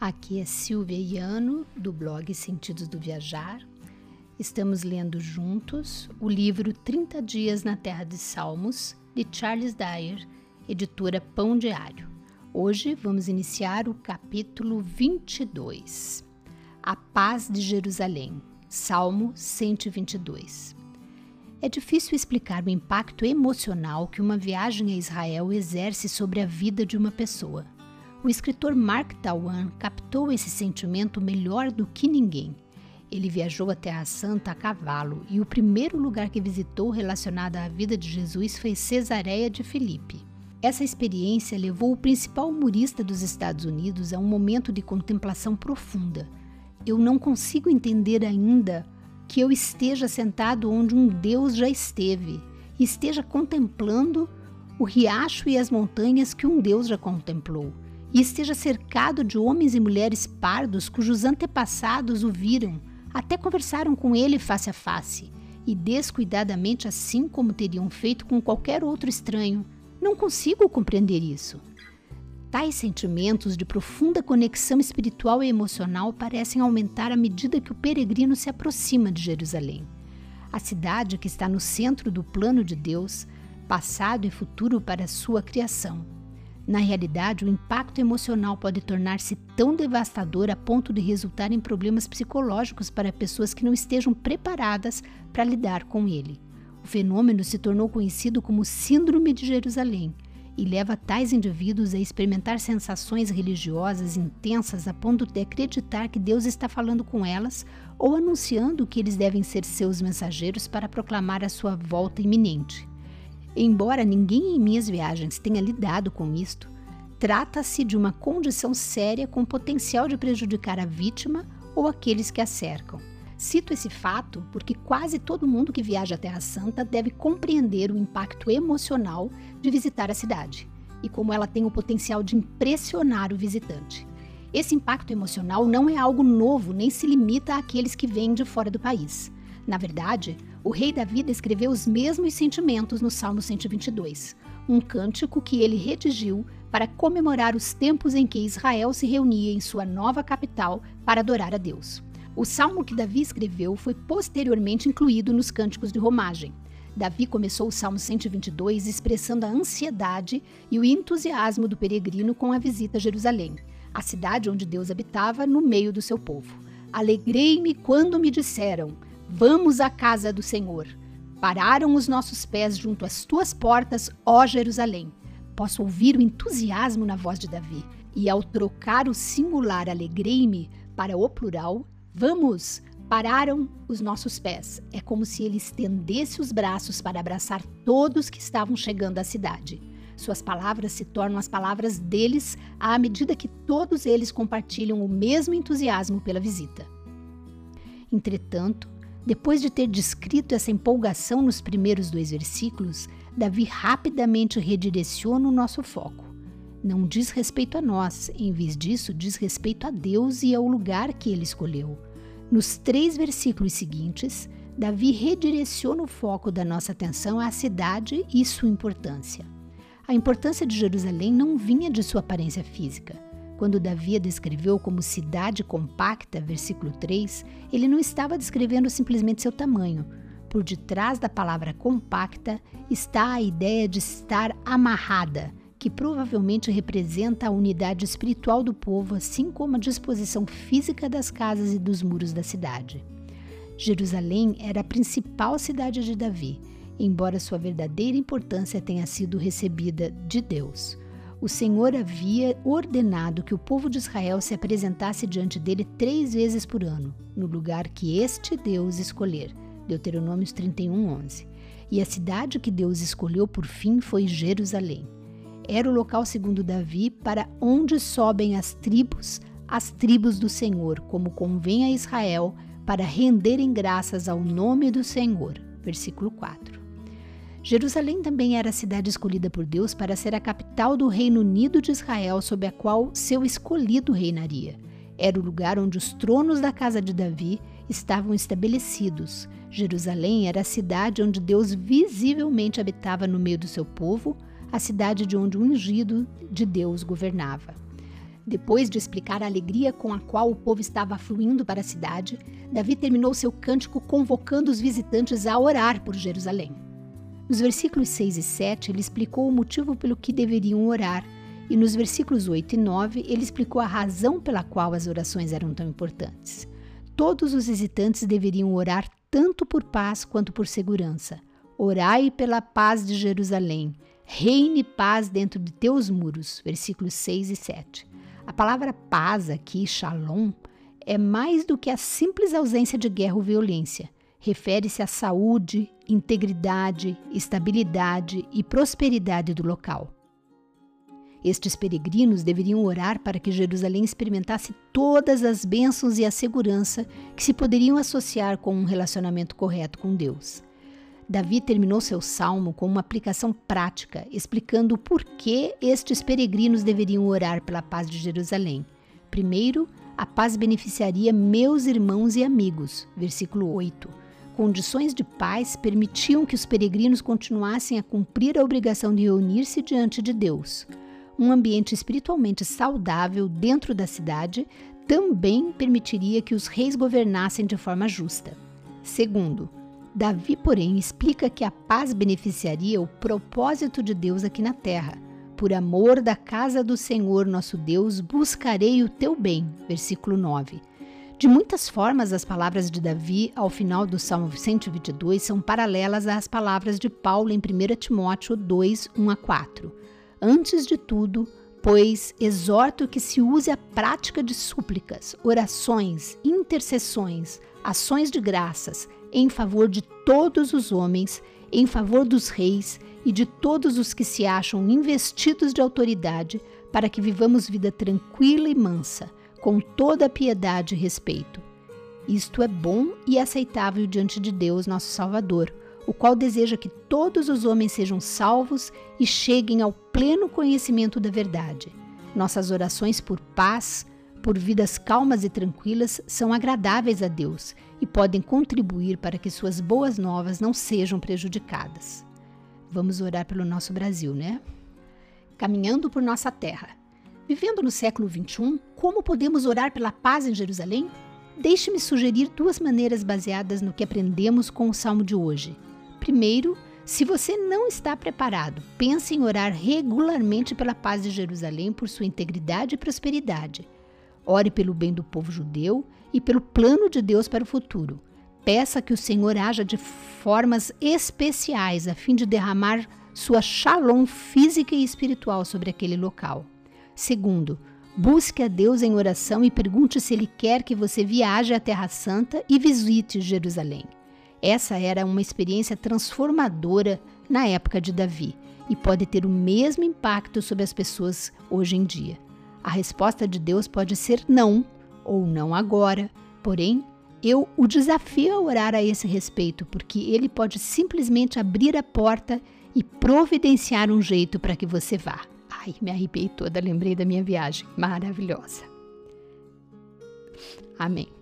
Aqui é Silvia Iano, do blog Sentidos do Viajar. Estamos lendo juntos o livro 30 Dias na Terra de Salmos, de Charles Dyer, editora Pão Diário. Hoje vamos iniciar o capítulo 22. A Paz de Jerusalém, Salmo 122. É difícil explicar o impacto emocional que uma viagem a Israel exerce sobre a vida de uma pessoa. O escritor Mark Tawan captou esse sentimento melhor do que ninguém. Ele viajou à Terra Santa a cavalo e o primeiro lugar que visitou relacionado à vida de Jesus foi Cesareia de Filipe. Essa experiência levou o principal humorista dos Estados Unidos a um momento de contemplação profunda. Eu não consigo entender ainda que eu esteja sentado onde um Deus já esteve e esteja contemplando o riacho e as montanhas que um Deus já contemplou e esteja cercado de homens e mulheres pardos cujos antepassados o viram, até conversaram com ele face a face, e descuidadamente assim como teriam feito com qualquer outro estranho. Não consigo compreender isso. Tais sentimentos de profunda conexão espiritual e emocional parecem aumentar à medida que o peregrino se aproxima de Jerusalém. A cidade que está no centro do plano de Deus, passado e futuro para sua criação na realidade, o impacto emocional pode tornar-se tão devastador a ponto de resultar em problemas psicológicos para pessoas que não estejam preparadas para lidar com ele. O fenômeno se tornou conhecido como Síndrome de Jerusalém e leva tais indivíduos a experimentar sensações religiosas intensas a ponto de acreditar que Deus está falando com elas ou anunciando que eles devem ser seus mensageiros para proclamar a sua volta iminente. Embora ninguém em minhas viagens tenha lidado com isto, trata-se de uma condição séria com potencial de prejudicar a vítima ou aqueles que a cercam. Cito esse fato porque quase todo mundo que viaja à Terra Santa deve compreender o impacto emocional de visitar a cidade e como ela tem o potencial de impressionar o visitante. Esse impacto emocional não é algo novo nem se limita àqueles que vêm de fora do país. Na verdade, o rei Davi descreveu os mesmos sentimentos no Salmo 122, um cântico que ele redigiu para comemorar os tempos em que Israel se reunia em sua nova capital para adorar a Deus. O salmo que Davi escreveu foi posteriormente incluído nos cânticos de romagem. Davi começou o Salmo 122 expressando a ansiedade e o entusiasmo do peregrino com a visita a Jerusalém, a cidade onde Deus habitava no meio do seu povo. Alegrei-me quando me disseram: Vamos à casa do Senhor. Pararam os nossos pés junto às tuas portas, ó Jerusalém. Posso ouvir o entusiasmo na voz de Davi. E ao trocar o singular alegrei-me para o plural, vamos, pararam os nossos pés. É como se ele estendesse os braços para abraçar todos que estavam chegando à cidade. Suas palavras se tornam as palavras deles à medida que todos eles compartilham o mesmo entusiasmo pela visita. Entretanto, depois de ter descrito essa empolgação nos primeiros dois versículos, Davi rapidamente redireciona o nosso foco. Não diz respeito a nós, em vez disso, diz respeito a Deus e ao lugar que ele escolheu. Nos três versículos seguintes, Davi redireciona o foco da nossa atenção à cidade e sua importância. A importância de Jerusalém não vinha de sua aparência física. Quando Davi a descreveu como cidade compacta, versículo 3, ele não estava descrevendo simplesmente seu tamanho. Por detrás da palavra compacta está a ideia de estar amarrada, que provavelmente representa a unidade espiritual do povo, assim como a disposição física das casas e dos muros da cidade. Jerusalém era a principal cidade de Davi, embora sua verdadeira importância tenha sido recebida de Deus o Senhor havia ordenado que o povo de Israel se apresentasse diante dele três vezes por ano, no lugar que este Deus escolher. Deuteronômios 31, 11. E a cidade que Deus escolheu por fim foi Jerusalém. Era o local, segundo Davi, para onde sobem as tribos, as tribos do Senhor, como convém a Israel, para renderem graças ao nome do Senhor. Versículo 4. Jerusalém também era a cidade escolhida por Deus para ser a capital do Reino Unido de Israel, sob a qual seu escolhido reinaria. Era o lugar onde os tronos da casa de Davi estavam estabelecidos. Jerusalém era a cidade onde Deus visivelmente habitava no meio do seu povo, a cidade de onde o ungido de Deus governava. Depois de explicar a alegria com a qual o povo estava fluindo para a cidade, Davi terminou seu cântico convocando os visitantes a orar por Jerusalém. Nos versículos 6 e 7, ele explicou o motivo pelo que deveriam orar, e nos versículos 8 e 9, ele explicou a razão pela qual as orações eram tão importantes. Todos os visitantes deveriam orar tanto por paz quanto por segurança. Orai pela paz de Jerusalém. Reine paz dentro de teus muros. Versículos 6 e 7. A palavra paz aqui, shalom, é mais do que a simples ausência de guerra ou violência. Refere-se à saúde, integridade, estabilidade e prosperidade do local. Estes peregrinos deveriam orar para que Jerusalém experimentasse todas as bênçãos e a segurança que se poderiam associar com um relacionamento correto com Deus. Davi terminou seu salmo com uma aplicação prática, explicando o porquê estes peregrinos deveriam orar pela paz de Jerusalém. Primeiro, a paz beneficiaria meus irmãos e amigos. Versículo 8. Condições de paz permitiam que os peregrinos continuassem a cumprir a obrigação de reunir-se diante de Deus. Um ambiente espiritualmente saudável dentro da cidade também permitiria que os reis governassem de forma justa. Segundo, Davi, porém, explica que a paz beneficiaria o propósito de Deus aqui na terra. Por amor da casa do Senhor nosso Deus, buscarei o teu bem. Versículo 9. De muitas formas, as palavras de Davi ao final do Salmo 122 são paralelas às palavras de Paulo em 1 Timóteo 2, 1 a 4. Antes de tudo, pois exorto que se use a prática de súplicas, orações, intercessões, ações de graças em favor de todos os homens, em favor dos reis e de todos os que se acham investidos de autoridade, para que vivamos vida tranquila e mansa, com toda piedade e respeito. Isto é bom e aceitável diante de Deus, nosso Salvador, o qual deseja que todos os homens sejam salvos e cheguem ao pleno conhecimento da verdade. Nossas orações por paz, por vidas calmas e tranquilas, são agradáveis a Deus e podem contribuir para que suas boas novas não sejam prejudicadas. Vamos orar pelo nosso Brasil, né? Caminhando por nossa terra. Vivendo no século XXI, como podemos orar pela paz em Jerusalém? Deixe-me sugerir duas maneiras baseadas no que aprendemos com o salmo de hoje. Primeiro, se você não está preparado, pense em orar regularmente pela paz de Jerusalém por sua integridade e prosperidade. Ore pelo bem do povo judeu e pelo plano de Deus para o futuro. Peça que o Senhor haja de formas especiais a fim de derramar sua shalom física e espiritual sobre aquele local. Segundo, busque a Deus em oração e pergunte se Ele quer que você viaje à Terra Santa e visite Jerusalém. Essa era uma experiência transformadora na época de Davi e pode ter o mesmo impacto sobre as pessoas hoje em dia. A resposta de Deus pode ser não ou não agora. Porém, eu o desafio a orar a esse respeito, porque ele pode simplesmente abrir a porta e providenciar um jeito para que você vá. Ai, me arrepiei toda, lembrei da minha viagem maravilhosa. Amém.